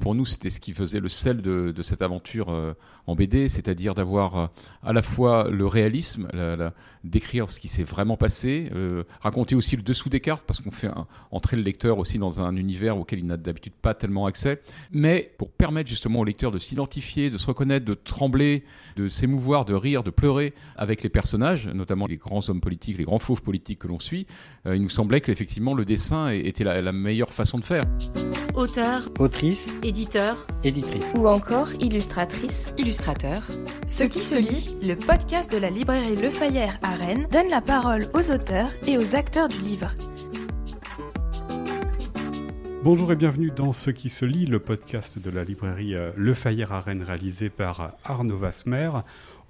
Pour nous, c'était ce qui faisait le sel de, cette aventure euh, en BD, c'est-à-dire d'avoir euh, à la fois le réalisme, d'écrire ce qui s'est vraiment passé, euh, raconter aussi le dessous des cartes, parce qu'on fait entrer le lecteur aussi dans un univers auquel il n'a d'habitude pas tellement accès, mais pour permettre justement au lecteur de s'identifier, de se reconnaître, de trembler, de s'émouvoir, de rire, de pleurer avec les personnages, notamment les grands hommes politiques, les grands fauves politiques que l'on suit. il nous semblait qu'effectivement le dessin était la, la meilleure façon de faire. Auteur, autrice, éditeur, éditrice ou encore illustratrice, illustrateur. Ce qui se lit, le podcast de la librairie Le Fayère à Rennes donne la parole aux auteurs et aux acteurs du livre. Bonjour et bienvenue dans Ce qui se lit, le podcast de la librairie euh, Le Fayère à Rennes réalisé par Arnaud Vasmer.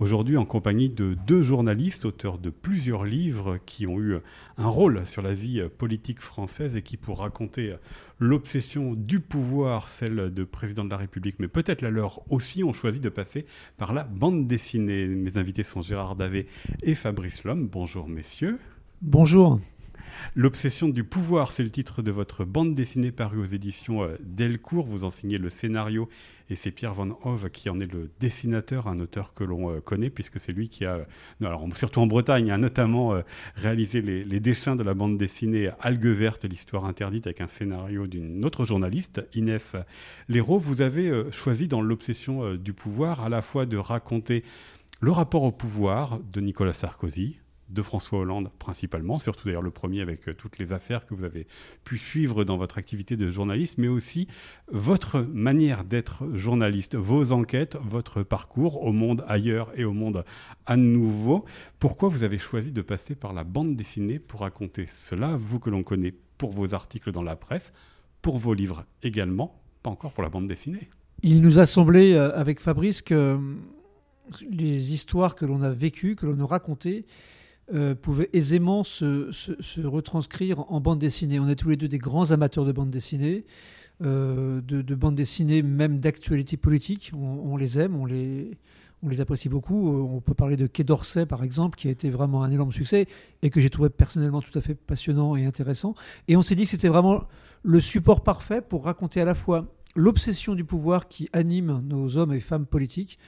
Aujourd'hui en compagnie de deux journalistes, auteurs de plusieurs livres qui ont eu un rôle sur la vie politique française et qui, pour raconter l'obsession du pouvoir, celle de président de la République, mais peut-être la leur aussi, ont choisi de passer par la bande dessinée. Mes invités sont Gérard Davé et Fabrice Lhomme. Bonjour messieurs. Bonjour. L'obsession du pouvoir, c'est le titre de votre bande dessinée parue aux éditions euh, Delcourt. Vous enseignez le scénario et c'est Pierre Van Hove qui en est le dessinateur, un auteur que l'on euh, connaît puisque c'est lui qui a, alors surtout en Bretagne, a notamment euh, réalisé les, dessins de la bande dessinée Algue verte, l'histoire interdite avec un scénario d'une autre journaliste, Inès Léraud. Vous avez choisi dans l'obsession du pouvoir à la fois de raconter le rapport au pouvoir de Nicolas Sarkozy, de François Hollande principalement, surtout d'ailleurs le premier avec euh, toutes les affaires que vous avez pu suivre dans votre activité de journaliste, mais aussi votre manière d'être journaliste, vos enquêtes, votre parcours au monde ailleurs et au monde à nouveau. Pourquoi vous avez choisi de passer par la bande dessinée pour raconter cela, vous que l'on connaît pour vos articles dans la presse, pour vos livres également, pas encore pour la bande dessinée? Il nous a semblé euh, avec Fabrice que euh, les histoires que l'on a vécues, que l'on a racontées, euh, pouvait aisément se, retranscrire en bande dessinée. On est tous les deux des grands amateurs de bande dessinée, euh, de, bande dessinée même d'actualité politique. On, les aime, on les, on les apprécie beaucoup. Euh, on peut parler de Quai d'Orsay, par exemple, qui a été vraiment un énorme succès et que j'ai trouvé personnellement tout à fait passionnant et intéressant. Et on s'est dit que c'était vraiment le support parfait pour raconter à la fois l'obsession du pouvoir qui anime nos hommes et femmes politiques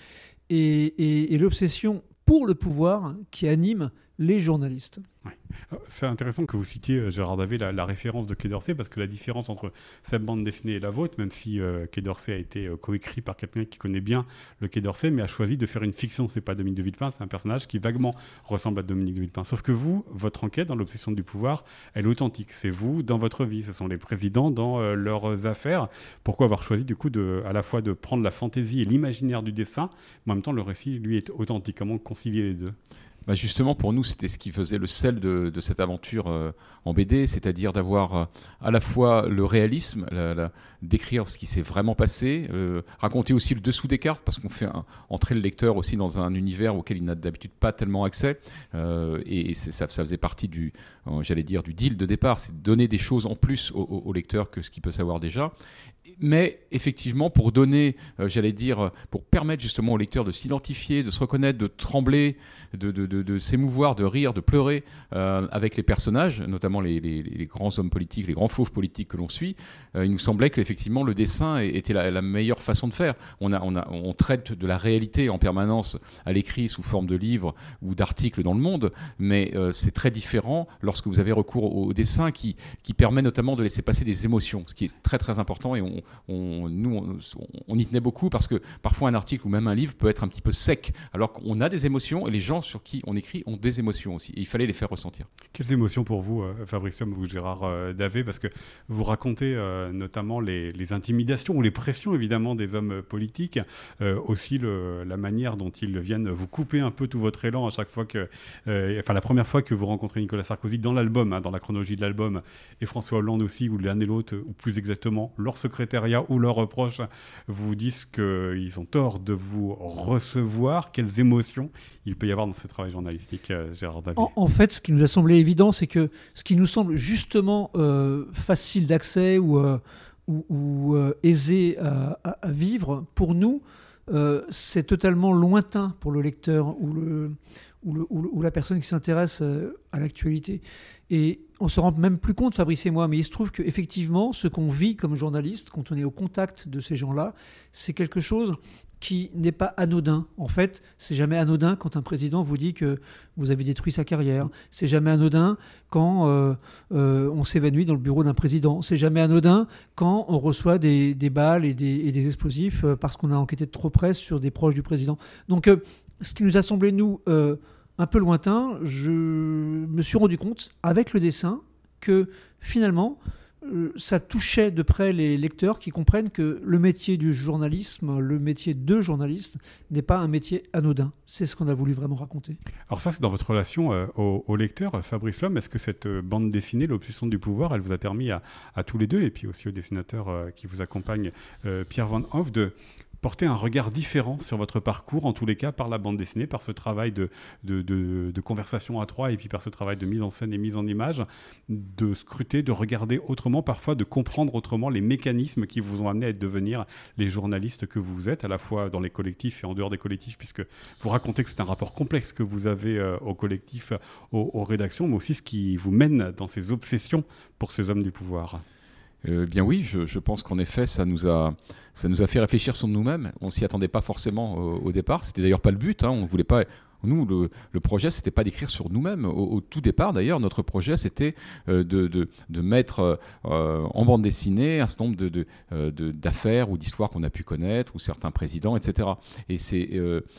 et l'obsession pour le pouvoir qui anime les journalistes. Euh, c'est intéressant que vous citiez, euh, Gérard Davé, la, référence de Quai d'Orsay, parce que la différence entre cette bande dessinée et la vôtre, même si euh, Quai d'Orsay a été coécrit par quelqu'un qui connaît bien le Quai d'Orsay, mais a choisi de faire une fiction. C'est pas Dominique de Villepin, c'est un personnage qui vaguement ressemble à Dominique de Villepin. Sauf que vous, votre enquête dans l'obsession du pouvoir, elle est authentique. C'est vous dans votre vie. Ce sont les présidents dans leurs affaires. Pourquoi avoir choisi, du coup, à la fois de prendre la fantaisie et l'imaginaire du dessin, mais en même temps, le récit, lui, est authentique? Comment concilier les deux? Bah, justement, pour nous, c'était ce qui faisait le sel de, cette aventure euh, en BD, c'est-à-dire d'avoir euh, à la fois le réalisme, d'écrire ce qui s'est vraiment passé, euh, raconter aussi le dessous des cartes, parce qu'on fait entrer le lecteur aussi dans un univers auquel il n'a d'habitude pas tellement accès, et, ça, faisait partie du, j'allais dire, du deal de départ, c'est donner des choses en plus au, au lecteur que ce qu'il peut savoir déjà, mais effectivement, pour donner, euh, j'allais dire, pour permettre justement au lecteur de s'identifier, de se reconnaître, de trembler, de, s'émouvoir, de rire, de pleurer euh, avec les personnages, notamment les, grands hommes politiques, les grands fauves politiques que l'on suit, euh, il nous semblait qu'effectivement le dessin était la, meilleure façon de faire. On, traite de la réalité en permanence à l'écrit sous forme de livres ou d'articles dans le monde, mais c'est très différent lorsque vous avez recours au, dessin qui, permet notamment de laisser passer des émotions, ce qui est très très important on, nous, on, y tenait beaucoup parce que parfois un article ou même un livre peut être un petit peu sec, alors qu'on a des émotions et les gens sur qui on écrit ont des émotions aussi. Il fallait les faire ressentir. Quelles émotions pour vous, euh, Fabrice ou Gérard euh, Davé? Parce que vous racontez euh, notamment les, intimidations ou les pressions évidemment des hommes politiques, aussi la manière dont ils viennent vous couper un peu tout votre élan à chaque fois que, enfin la première fois que vous rencontrez Nicolas Sarkozy dans l'album, hein, dans la chronologie de l'album, et François Hollande aussi, ou l'un et l'autre, ou plus exactement leur ou leurs reproches vous disent qu'ils ont tort de vous recevoir. Quelles émotions il peut y avoir dans ce travail journalistique, euh, Gérard David en, fait, ce qui nous a semblé évident, c'est que ce qui nous semble justement euh, facile d'accès ou, euh, aisé à, vivre, pour nous, c'est totalement lointain pour le lecteur ou, ou la personne qui s'intéresse à l'actualité. Et on se rend même plus compte, Fabrice et moi, mais il se trouve qu'effectivement, ce qu'on vit comme journaliste, quand on est au contact de ces gens-là, c'est quelque chose qui n'est pas anodin. En fait, c'est jamais anodin quand un président vous dit que vous avez détruit sa carrière. C'est jamais anodin quand euh, euh, on s'évanouit dans le bureau d'un président. C'est jamais anodin quand on reçoit des, balles et des, explosifs euh, parce qu'on a enquêté de trop près sur des proches du président. Donc, ce qui nous a semblé, nous, un peu lointain, je me suis rendu compte, avec le dessin, que finalement, euh, ça touchait de près les lecteurs qui comprennent que le métier du journalisme, le métier de journaliste, n'est pas un métier anodin. C'est ce qu'on a voulu vraiment raconter. Alors ça, c'est dans votre relation euh, au, lecteur, Fabrice Lhomme. Est-ce que cette euh, bande dessinée, l'obsession du pouvoir, elle vous a permis à, tous les deux, et puis aussi au dessinateur qui vous accompagne, Pierre Van Hoff, de porter un regard différent sur votre parcours, en tous les cas par la bande dessinée, par ce travail de, de, conversation à trois et puis par ce travail de mise en scène et mise en image, de scruter, de regarder autrement, parfois de comprendre autrement les mécanismes qui vous ont amené à devenir les journalistes que vous êtes, à la fois dans les collectifs et en dehors des collectifs, puisque vous racontez que c'est un rapport complexe que vous avez euh, au collectif, aux rédactions, mais aussi ce qui vous mène dans ces obsessions pour ces hommes du pouvoir. Euh, bien oui, je, pense qu'en effet, ça nous, a, fait réfléchir sur nous-mêmes. On s'y attendait pas forcément au, au départ. C'était d'ailleurs pas le but. Hein. On ne voulait pas nous, le, le projet, c'était pas d'écrire sur nous-mêmes. Au, tout départ, d'ailleurs, notre projet, c'était euh, de, de, de, mettre euh, en bande dessinée un certain nombre euh, d'affaires ou d'histoires qu'on a pu connaître, ou certains présidents, etc. Et c'est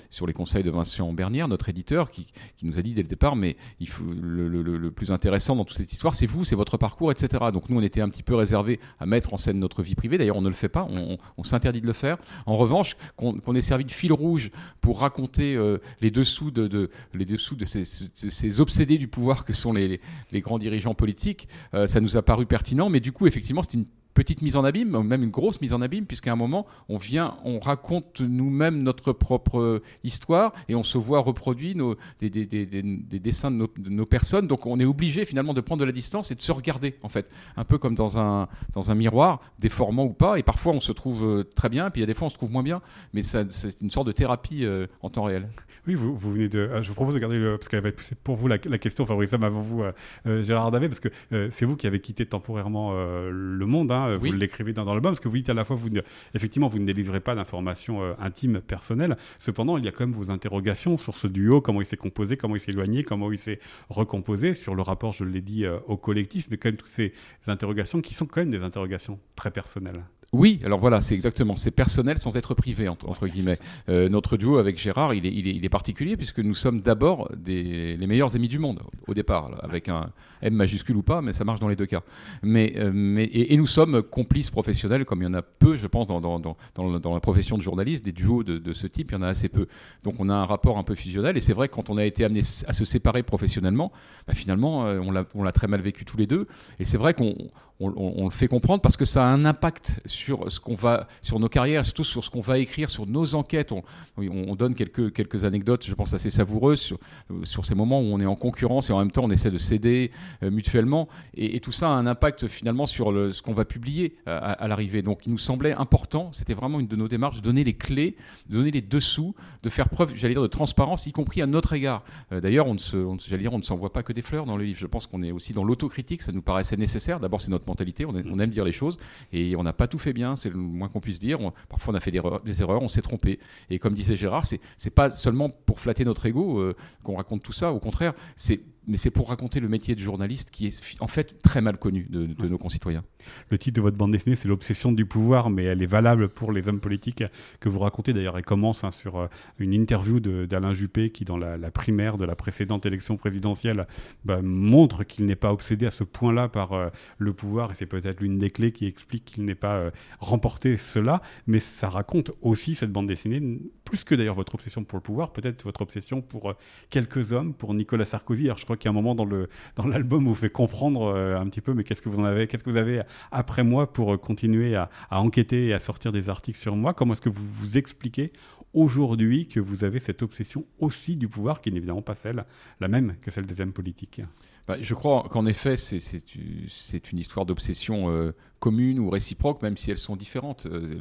sur les conseils de Vincent Bernière, notre éditeur, qui, qui, nous a dit dès le départ, mais il faut, le, plus intéressant dans toute cette histoire, c'est vous, c'est votre parcours, etc. Donc nous, on était un petit peu réservés à mettre en scène notre vie privée. D'ailleurs, on ne le fait pas, on, on s'interdit de le faire. En revanche, qu'on ait servi de fil rouge pour raconter les dessous de, les dessous de ces, obsédés du pouvoir que sont les, grands dirigeants politiques, euh, ça nous a paru pertinent. Mais du coup, effectivement, c'est une petite mise en abîme, même une grosse mise en abîme, puisqu'à un moment, on vient, on raconte nous-mêmes notre propre histoire et on se voit reproduit des, des, des, des dessins de nos, personnes. Donc on est obligé finalement de prendre de la distance et de se regarder, en fait, un peu comme dans un, dans un miroir, déformant ou pas. Et parfois on se trouve euh, très bien, puis il y a des fois on se trouve moins bien, mais c'est une sorte de thérapie euh, en temps réel. Oui, vous, vous venez de. Ah, je vous propose de garder le, parce qu'elle va être pour vous la, question, Fabrice avant vous, euh, Gérard Davé, parce que c'est vous qui avez quitté temporairement le monde. Hein, euh, vous l'écrivez dans, l'album, parce que vous dites à la fois, vous effectivement, vous ne délivrez pas d'informations euh, intimes, personnelles. Cependant, il y a quand même vos interrogations sur ce duo, comment il s'est composé, comment il s'est éloigné, comment il s'est recomposé, sur le rapport, je l'ai dit, euh, au collectif, mais quand même toutes ces interrogations qui sont quand même des interrogations très personnelles. Oui, alors voilà, c'est exactement, c'est personnel sans être privé, entre, guillemets. Euh, notre duo avec Gérard, il est, il est, particulier puisque nous sommes d'abord les meilleurs amis du monde, au départ, avec un M majuscule ou pas, mais ça marche dans les deux cas. Mais, euh, mais, et, nous sommes complices professionnels, comme il y en a peu, je pense, dans, dans, dans, la profession de journaliste, des duos de, de, ce type, il y en a assez peu. Donc on a un rapport un peu fusionnel, et c'est vrai que quand on a été amené à se séparer professionnellement, bah, finalement, euh, on l'a très mal vécu tous les deux, et c'est vrai qu'on on, le fait comprendre parce que ça a un impact sur ce qu'on va, sur nos carrières, surtout sur ce qu'on va écrire, sur nos enquêtes. On, on, donne quelques, quelques anecdotes, je pense assez savoureuses sur, sur ces moments où on est en concurrence et en même temps on essaie de s'aider euh, mutuellement. Et, tout ça a un impact finalement sur ce qu'on va publier à, l'arrivée. Donc il nous semblait important, c'était vraiment une de nos démarches, de donner les clés, de donner les dessous, de faire preuve, j'allais dire, de transparence, y compris à notre égard. Euh, d'ailleurs, on ne se, j'allais dire, on ne s'envoie pas que des fleurs dans le livre. Je pense qu'on est aussi dans l'autocritique, ça nous paraissait nécessaire. D'abord, c'est notre mentalité, on, aime dire les choses, et on n'a pas tout fait c'est le moins qu'on puisse dire. parfois on a fait des erreurs, on s'est trompé. Et comme disait Gérard, c'est pas seulement pour flatter notre ego euh, qu'on raconte tout ça, au contraire, c'est mais c'est pour raconter le métier de journaliste qui est en fait très mal connu de, nos concitoyens. Le titre de votre bande dessinée, c'est l'obsession du pouvoir, mais elle est valable pour les hommes politiques que vous racontez. D'ailleurs, elle commence hein, sur euh, une interview d'Alain Juppé qui, dans la, primaire de la précédente élection présidentielle, bah, montre qu'il n'est pas obsédé à ce point-là par euh, le pouvoir, et c'est peut-être l'une des clés qui explique qu'il n'ait pas euh, remporté cela. Mais ça raconte aussi cette bande dessinée, plus que d'ailleurs votre obsession pour le pouvoir, peut-être votre obsession pour quelques hommes, pour Nicolas Sarkozy. Alors, je crois qu'il un moment dans l'album vous fait comprendre euh, un petit peu, mais qu'est-ce que vous en avez, qu'est-ce que vous avez après moi pour euh, continuer à, enquêter et à sortir des articles sur moi? Comment est-ce que vous vous expliquez aujourd'hui que vous avez cette obsession aussi du pouvoir, qui n'est évidemment pas celle, la même que celle des hommes politiques? Bah, je crois qu'en effet, c'est une histoire d'obsession euh, commune ou réciproque, même si elles sont différentes. Euh,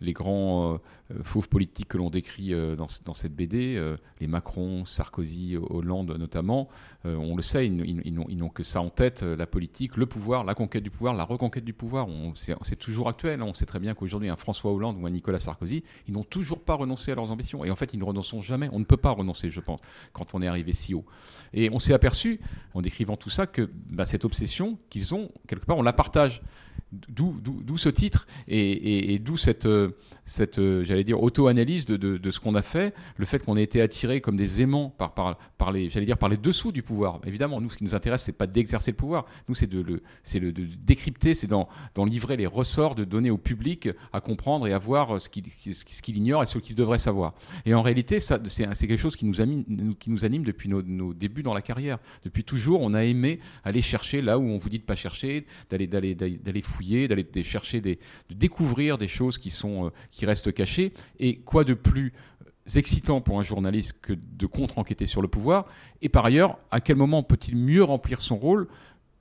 les, grands euh, fauves politiques que l'on décrit dans, cette BD, les Macron, Sarkozy, Hollande notamment, on le sait, ils, n'ont que ça en tête, la politique, le pouvoir, la conquête du pouvoir, la reconquête du pouvoir. C'est toujours actuel. Hein. On sait très bien qu'aujourd'hui, un François Hollande ou un Nicolas Sarkozy, ils n'ont toujours pas renoncé à leurs ambitions. Et en fait, ils ne renonceront jamais. On ne peut pas renoncer, je pense, quand on est arrivé si haut. Et on s'est aperçu, en décrivant tout ça, que bah, cette obsession qu'ils ont, quelque part, on la partage. D'où ce titre et, d'où cette, cette j'allais dire, auto-analyse de, ce qu'on a fait, le fait qu'on ait été attiré comme des aimants par, les, j'allais dire, par les dessous du pouvoir. Évidemment, nous, ce qui nous intéresse, c'est pas d'exercer le pouvoir. Nous, c'est de c'est de décrypter, c'est d'en, livrer les ressorts, de donner au public à comprendre et à voir ce qu'il, ignore et ce qu'il devrait savoir. Et en réalité, c'est, quelque chose qui nous, anime, depuis nos, débuts dans la carrière. Depuis toujours, on a aimé aller chercher là où on vous dit de pas chercher, d'aller, d'aller, d'aller fouiller d'aller chercher, des, de découvrir des choses qui, sont, euh, qui restent cachées. Et quoi de plus excitant pour un journaliste que de contre-enquêter sur le pouvoir? Et par ailleurs, à quel moment peut-il mieux remplir son rôle?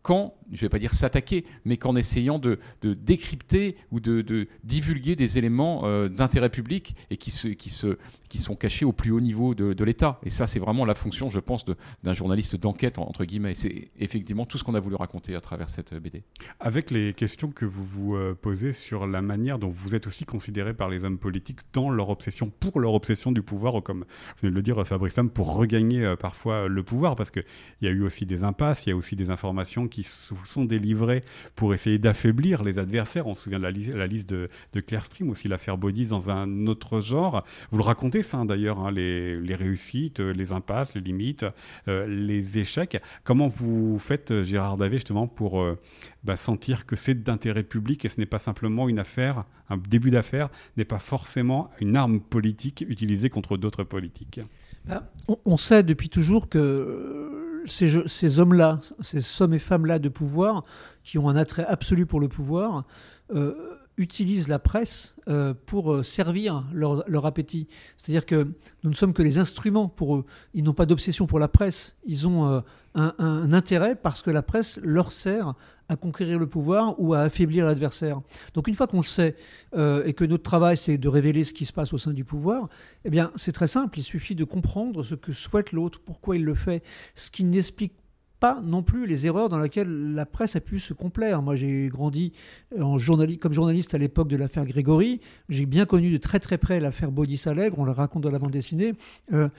Quand, je ne vais pas dire s'attaquer, mais qu'en essayant de, décrypter ou de, divulguer des éléments euh, d'intérêt public et qui, sont cachés au plus haut niveau de, l'État. Et ça, c'est vraiment la fonction, je pense, d'un journaliste d'enquête, entre guillemets. C'est effectivement tout ce qu'on a voulu raconter à travers cette BD. Avec les questions que vous vous euh, posez sur la manière dont vous êtes aussi considéré par les hommes politiques dans leur obsession, pour leur obsession du pouvoir, ou comme vous venez de le dire, Fabrice Sam, pour regagner euh, parfois le pouvoir, parce qu'il y a eu aussi des impasses, il y a aussi des informations qui qui sont délivrés pour essayer d'affaiblir les adversaires. On se souvient de la, liste de, de Claire Stream, aussi l'affaire Bodis dans un autre genre. Vous le racontez ça hein, d'ailleurs, hein, les, réussites, les impasses, les limites, euh, les échecs. Comment vous faites, euh, Gérard Davé, justement, pour euh, bah, sentir que c'est d'intérêt public et ce n'est pas simplement une affaire, un début d'affaire, n'est pas forcément une arme politique utilisée contre d'autres politiques? Bah, on, sait depuis toujours que ces, hommes-là, ces hommes et femmes-là de pouvoir, qui ont un attrait absolu pour le pouvoir, euh, utilisent la presse euh, pour euh, servir leur, appétit. C'est-à-dire que nous ne sommes que les instruments pour eux. Ils n'ont pas d'obsession pour la presse. Ils ont un, intérêt parce que la presse leur sert à conquérir le pouvoir ou à affaiblir l'adversaire. Donc une fois qu'on le sait et que notre travail c'est de révéler ce qui se passe au sein du pouvoir, eh bien c'est très simple. Il suffit de comprendre ce que souhaite l'autre, pourquoi il le fait, ce qui n'explique pas non plus les erreurs dans lesquelles la presse a pu se complaire. Moi, j'ai grandi en comme journaliste à l'époque de l'affaire Grégory. J'ai bien connu de très très près l'affaire Baudis Allègre, on le raconte dans la bande dessinée. Euh,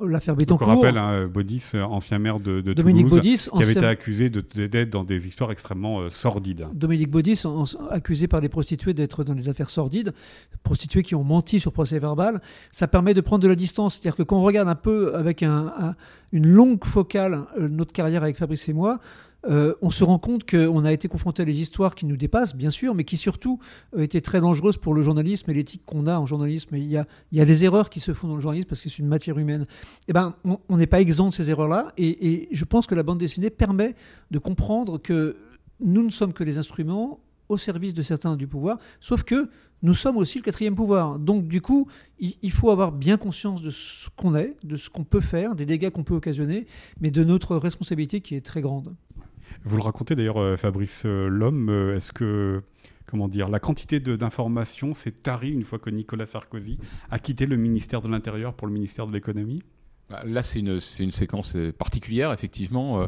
l'affaire Bettencourt. on rappelle hein, Baudis, ancien maire de, de Dominique Toulouse, qui avait été accusé d'être dans des histoires extrêmement euh, sordides. Dominique Baudis, accusé par des prostituées d'être dans des affaires sordides, prostituées qui ont menti sur procès verbal. Ça permet de prendre de la distance. C'est-à-dire que quand on regarde un peu avec un, une longue focale euh, notre carrière avec Fabrice et moi, euh, on se rend compte qu'on a été confronté à des histoires qui nous dépassent, bien sûr, mais qui surtout euh, étaient très dangereuses pour le journalisme et l'éthique qu'on a en journalisme. il, y a, des erreurs qui se font dans le journalisme parce que c'est une matière humaine. Eh ben, on n'est pas exempt de ces erreurs-là. Et, je pense que la bande dessinée permet de comprendre que nous ne sommes que les instruments au service de certains du pouvoir, sauf que nous sommes aussi le quatrième pouvoir. Donc du coup, il faut avoir bien conscience de ce qu'on est, de ce qu'on peut faire, des dégâts qu'on peut occasionner, mais de notre responsabilité qui est très grande. Vous le racontez d'ailleurs, euh, Fabrice euh, Lhomme. Euh, est-ce que, comment dire, la quantité d'informations s'est tarie une fois que Nicolas Sarkozy a quitté le ministère de l'Intérieur pour le ministère de l'Économie? Bah, Là, c'est une, une, séquence particulière, effectivement,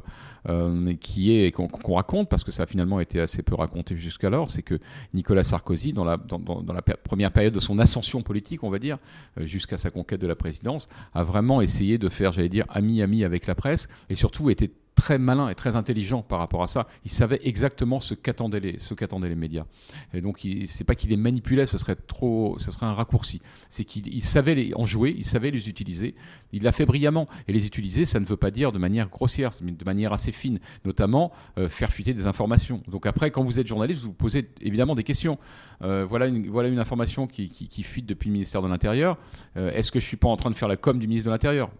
qui est qu'on raconte parce que ça a finalement été assez peu raconté jusqu'alors. C'est que Nicolas Sarkozy, dans la, dans, dans, la première période de son ascension politique, on va dire, jusqu'à sa conquête de la présidence, a vraiment essayé de faire, j'allais dire, ami-ami avec la presse et surtout était très malin et très intelligent par rapport à ça. Il savait exactement ce qu'attendaient les, les médias. Et donc, c'est pas qu'il les manipulait, ce serait trop, ce serait un raccourci. C'est qu'il savait les, en jouer, il savait les utiliser. Il l'a fait brillamment. Et les utiliser, ça ne veut pas dire de manière grossière, mais de manière assez fine, notamment euh, faire fuiter des informations. Donc après, quand vous êtes journaliste, vous vous posez évidemment des questions. Euh, voilà, une, voilà une information qui, qui, fuite depuis le ministère de l'Intérieur. Euh, est-ce que je suis pas en train de faire la com du ministre de l'Intérieur?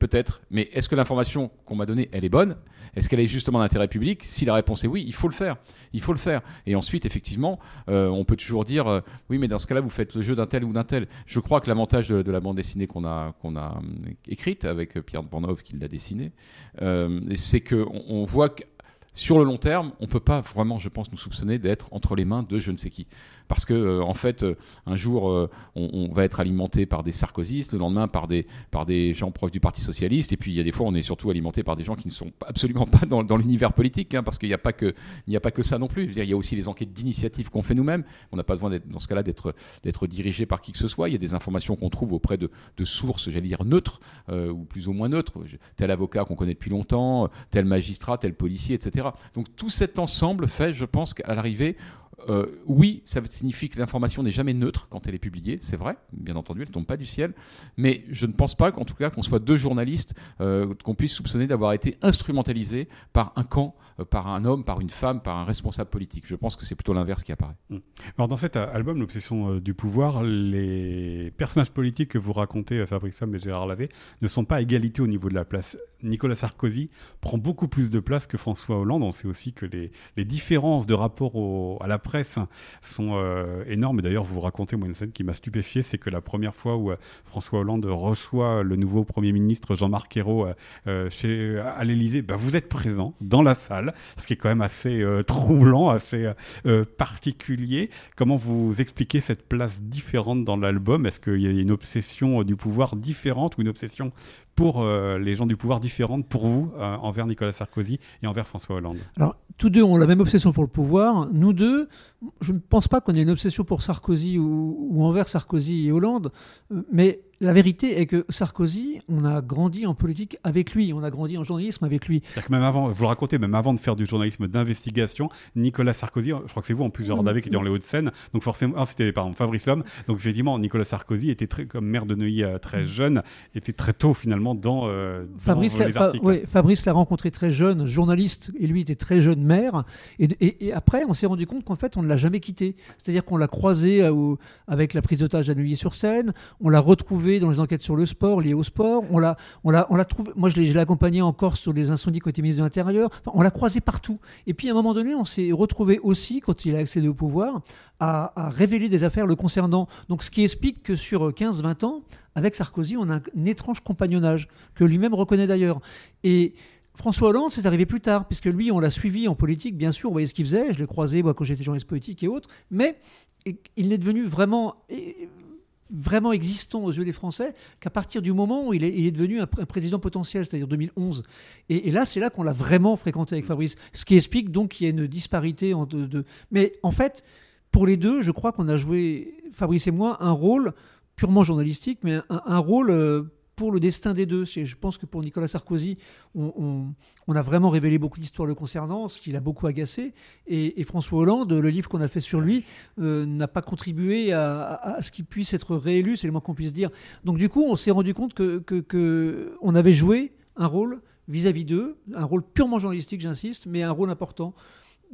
Peut-être. Mais est-ce que l'information qu'on m'a donnée, elle est bonne? Est-ce qu'elle est justement d'intérêt public? Si la réponse est oui, il faut le faire. Il faut le faire. Et ensuite, effectivement, euh, on peut toujours dire euh, oui, mais dans ce cas-là, vous faites le jeu d'un tel ou d'un tel. Je crois que l'avantage de, la bande dessinée qu'on a, a écrite avec Pierre Bornov qui l'a dessinée, c'est qu'on on voit sur le long terme, on ne peut pas vraiment, je pense, nous soupçonner d'être entre les mains de je ne sais qui parce que euh, en fait, euh, un jour, euh, on, va être alimenté par des sarkozystes, le lendemain par des, par des gens proches du Parti socialiste, et puis il y a des fois, on est surtout alimenté par des gens qui ne sont absolument pas dans, l'univers politique, hein, parce qu'il n'y a pas que a pas que ça non plus. il y a aussi les enquêtes d'initiative qu'on fait nous-mêmes. On n'a pas besoin dans ce cas-là d'être d'être dirigé par qui que ce soit. Il y a des informations qu'on trouve auprès de, de sources, j'allais dire neutres ou plus ou moins neutres. Tel avocat qu'on connaît depuis longtemps, tel magistrat, tel policier, etc. Donc tout cet ensemble fait, je pense qu'à l'arrivée, euh, oui, ça signifie que l'information n'est jamais neutre quand elle est publiée, c'est vrai, bien entendu, elle ne tombe pas du ciel, mais je ne pense pas qu'en tout cas qu'on soit deux journalistes, euh, qu'on puisse soupçonner d'avoir été instrumentalisés par un camp, euh, par un homme, par une femme, par un responsable politique. Je pense que c'est plutôt l'inverse qui apparaît. Mmh. Alors dans cet album, L'obsession du pouvoir, les personnages politiques que vous racontez, Fabrice Somme et Gérard Lavé, ne sont pas à égalité au niveau de la place. Nicolas Sarkozy prend beaucoup plus de place que François Hollande. On sait aussi que les, les différences de rapport à la presse sont euh, énormes. D'ailleurs, vous racontez, moi, une scène qui m'a stupéfié, c'est que la première fois où euh, François Hollande reçoit le nouveau Premier ministre Jean-Marc Ayrault euh, chez, à l'Élysée, bah, vous êtes présent dans la salle, ce qui est quand même assez troublant, assez particulier. Comment vous expliquez cette place différente dans l'album? Est-ce qu'il y a une obsession du pouvoir différente ou une obsession pour les gens du pouvoir différente pour vous envers Nicolas Sarkozy et envers François Hollande Alors, tous deux ont la même obsession pour le pouvoir. Nous deux, je ne pense pas qu'on ait une obsession pour Sarkozy ou, ou envers Sarkozy et Hollande, mais la vérité est que Sarkozy, on a grandi en politique avec lui, on a grandi en journalisme avec lui. C'est-à-dire que même avant, vous le racontez, même avant de faire du journalisme d'investigation, Nicolas Sarkozy, je crois que c'est vous en plus, Gérard Davé, qui était dans les Hauts-de-Seine, donc forcément, ah, c'était pardon, Fabrice Lhomme, donc effectivement, Nicolas Sarkozy était très, comme maire de Neuilly euh, très jeune, était très tôt finalement dans, euh, Fabrice, les articles. Fabrice l'a rencontré très jeune, journaliste, et lui était très jeune maire, et, après, on s'est rendu compte qu'en fait, on ne l'a jamais quitté. C'est-à-dire qu'on l'a croisé euh, avec la prise d'otage à Neuilly-sur-Seine, on l'a retrouvé dans les enquêtes sur le sport, liées au sport. On l'a, on l'a, on l'a trouvé. Moi, je l'ai, accompagné en Corse sur les incendies côté ministre de l'Intérieur. on l'a croisé partout. Et puis, à un moment donné, on s'est retrouvé aussi, quand il a accédé au pouvoir, à, révéler des affaires le concernant. Donc, ce qui explique que sur 15-20 ans, avec Sarkozy, on a un étrange compagnonnage, que lui-même reconnaît d'ailleurs. Et François Hollande, c'est arrivé plus tard, puisque lui, on l'a suivi en politique, bien sûr, on voyait ce qu'il faisait, je l'ai croisé moi, quand j'étais journaliste politique et autres, mais il n'est devenu vraiment vraiment existant aux yeux des Français qu'à partir du moment où il est, devenu un, président potentiel, c'est-à-dire 2011. Et, là, c'est là qu'on l'a vraiment fréquenté avec Fabrice. Ce qui explique donc qu'il y a une disparité entre deux. Mais en fait, pour les deux, je crois qu'on a joué, Fabrice et moi, un rôle purement journalistique, mais un, rôle euh, pour le destin des deux. Je pense que pour Nicolas Sarkozy, on, a vraiment révélé beaucoup d'histoires le concernant, ce qui l'a beaucoup agacé. Et, François Hollande, le livre qu'on a fait sur lui, euh, n'a pas contribué à, ce qu'il puisse être réélu, c'est le moins qu'on puisse dire. Donc du coup, on s'est rendu compte que, que, on avait joué un rôle vis-à-vis d'eux, un rôle purement journalistique, j'insiste, mais un rôle important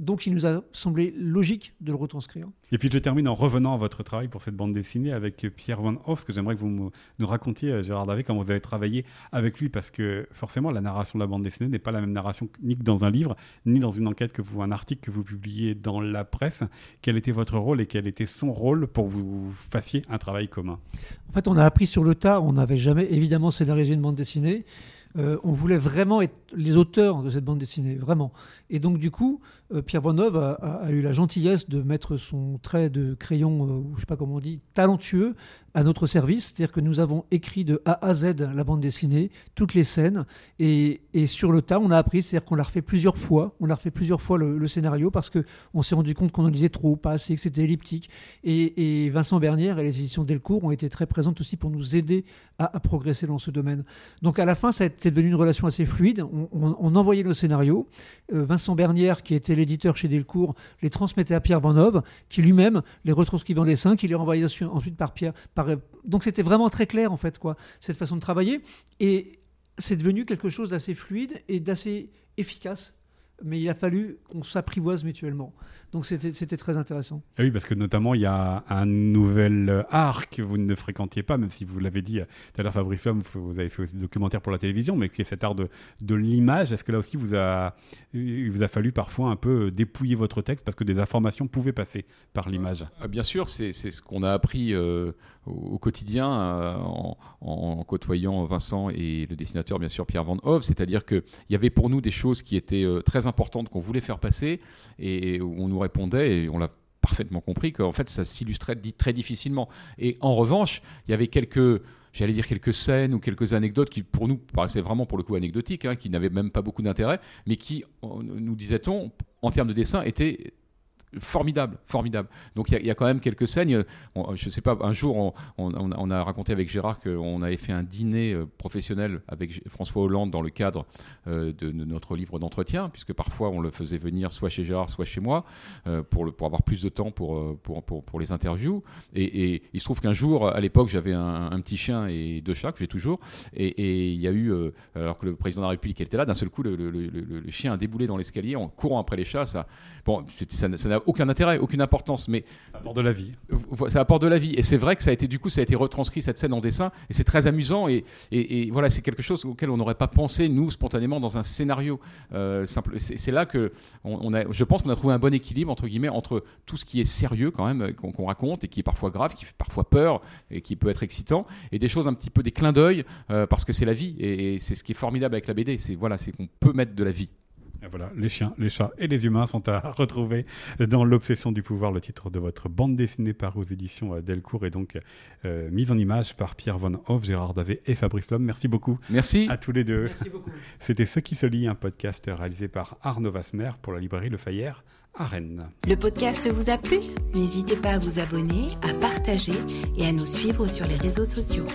donc il nous a semblé logique de le retranscrire. Et puis je termine en revenant à votre travail pour cette bande dessinée avec Pierre Van Hoff, que j'aimerais que vous nous racontiez, euh, Gérard Davé, comment vous avez travaillé avec lui, parce que forcément la narration de la bande dessinée n'est pas la même narration ni que dans un livre, ni dans une enquête que vous, un article que vous publiez dans la presse. Quel était votre rôle et quel était son rôle pour que vous fassiez un travail commun? En fait, on a appris sur le tas, on n'avait jamais évidemment scénarisé une bande dessinée. Euh, on voulait vraiment être les auteurs de cette bande dessinée, vraiment. Et donc, du coup, Pierre Bonneuf a, eu la gentillesse de mettre son trait de crayon, euh, je ne sais pas comment on dit, talentueux, à notre service. C'est-à-dire que nous avons écrit de A à Z la bande dessinée, toutes les scènes, et, sur le tas, on a appris, c'est-à-dire qu'on l'a refait plusieurs fois. On a refait plusieurs fois le, scénario parce qu'on s'est rendu compte qu'on en lisait trop, pas assez, que c'était elliptique. Et, Vincent Bernière et les éditions Delcourt ont été très présentes aussi pour nous aider à, progresser dans ce domaine. Donc à la fin, ça a été devenu une relation assez fluide. On, envoyait nos scénarios. Euh, Vincent Bernière, qui était l'éditeur chez Delcourt, les transmettait à Pierre Vanov, qui lui-même les retranscrivait en dessin, qui les renvoyait ensuite par Pierre. Donc c'était vraiment très clair, en fait, quoi, cette façon de travailler. Et c'est devenu quelque chose d'assez fluide et d'assez efficace mais il a fallu qu'on s'apprivoise mutuellement. Donc c'était très intéressant. Ah oui, parce que notamment, il y a un nouvel art que vous ne fréquentiez pas, même si vous l'avez dit tout à l'heure, Fabrice Homme, vous avez fait aussi des documentaires pour la télévision, mais qui est cet art de, de l'image. Est-ce que là aussi, vous a, il vous a fallu parfois un peu dépouiller votre texte parce que des informations pouvaient passer par l'image? Ah, Bien sûr, c'est ce qu'on a appris euh, au, quotidien euh, en, en, côtoyant Vincent et le dessinateur, bien sûr, Pierre Van Hove. C'est-à-dire qu'il y avait pour nous des choses qui étaient euh, très importantes qu'on voulait faire passer et on nous répondait et on l'a parfaitement compris qu'en fait ça s'illustrait très difficilement. Et en revanche, il y avait quelques j'allais dire quelques scènes ou quelques anecdotes qui pour nous paraissaient vraiment pour le coup anecdotiques, hein, qui n'avaient même pas beaucoup d'intérêt, mais qui, nous disait-on, en termes de dessin, étaient formidable, formidable. Donc il y, a quand même quelques scènes. je ne sais pas, un jour, on, a raconté avec Gérard qu'on avait fait un dîner euh, professionnel avec François Hollande dans le cadre euh, de, notre livre d'entretien, puisque parfois on le faisait venir soit chez Gérard, soit chez moi, euh, pour, avoir plus de temps pour, les interviews. Et, il se trouve qu'un jour, à l'époque, j'avais un, petit chien et deux chats, que j'ai toujours. Et, il y a eu, alors que le président de la République était là, d'un seul coup, le, chien a déboulé dans l'escalier en courant après les chats. Ça, bon, ça n'a aucun intérêt, aucune importance, mais ça apporte de la vie. Ça apporte de la vie, et c'est vrai que ça a été du coup, ça a été retranscrit cette scène en dessin, et c'est très amusant, et, et, voilà, c'est quelque chose auquel on n'aurait pas pensé nous spontanément dans un scénario. Euh, simple. C'est là que on, a, je pense qu'on a trouvé un bon équilibre entre guillemets entre tout ce qui est sérieux quand même qu'on raconte et qui est parfois grave, qui fait parfois peur et qui peut être excitant, et des choses un petit peu des clins d'œil euh, parce que c'est la vie, et, et c'est ce qui est formidable avec la BD, c'est voilà, c'est qu'on peut mettre de la vie voilà, les chiens, les chats et les humains sont à retrouver dans L'Obsession du pouvoir, le titre de votre bande dessinée par aux éditions euh, Delcourt et donc euh, mise en image par Pierre Von Hoff, Gérard Davé et Fabrice Lhomme. Merci beaucoup. Merci. À tous les deux. Merci beaucoup. C'était Ce qui se lit, un podcast réalisé par Arnaud Vasmer pour la librairie Le Fayère à Rennes. Le podcast vous a plu? N'hésitez pas à vous abonner, à partager et à nous suivre sur les réseaux sociaux.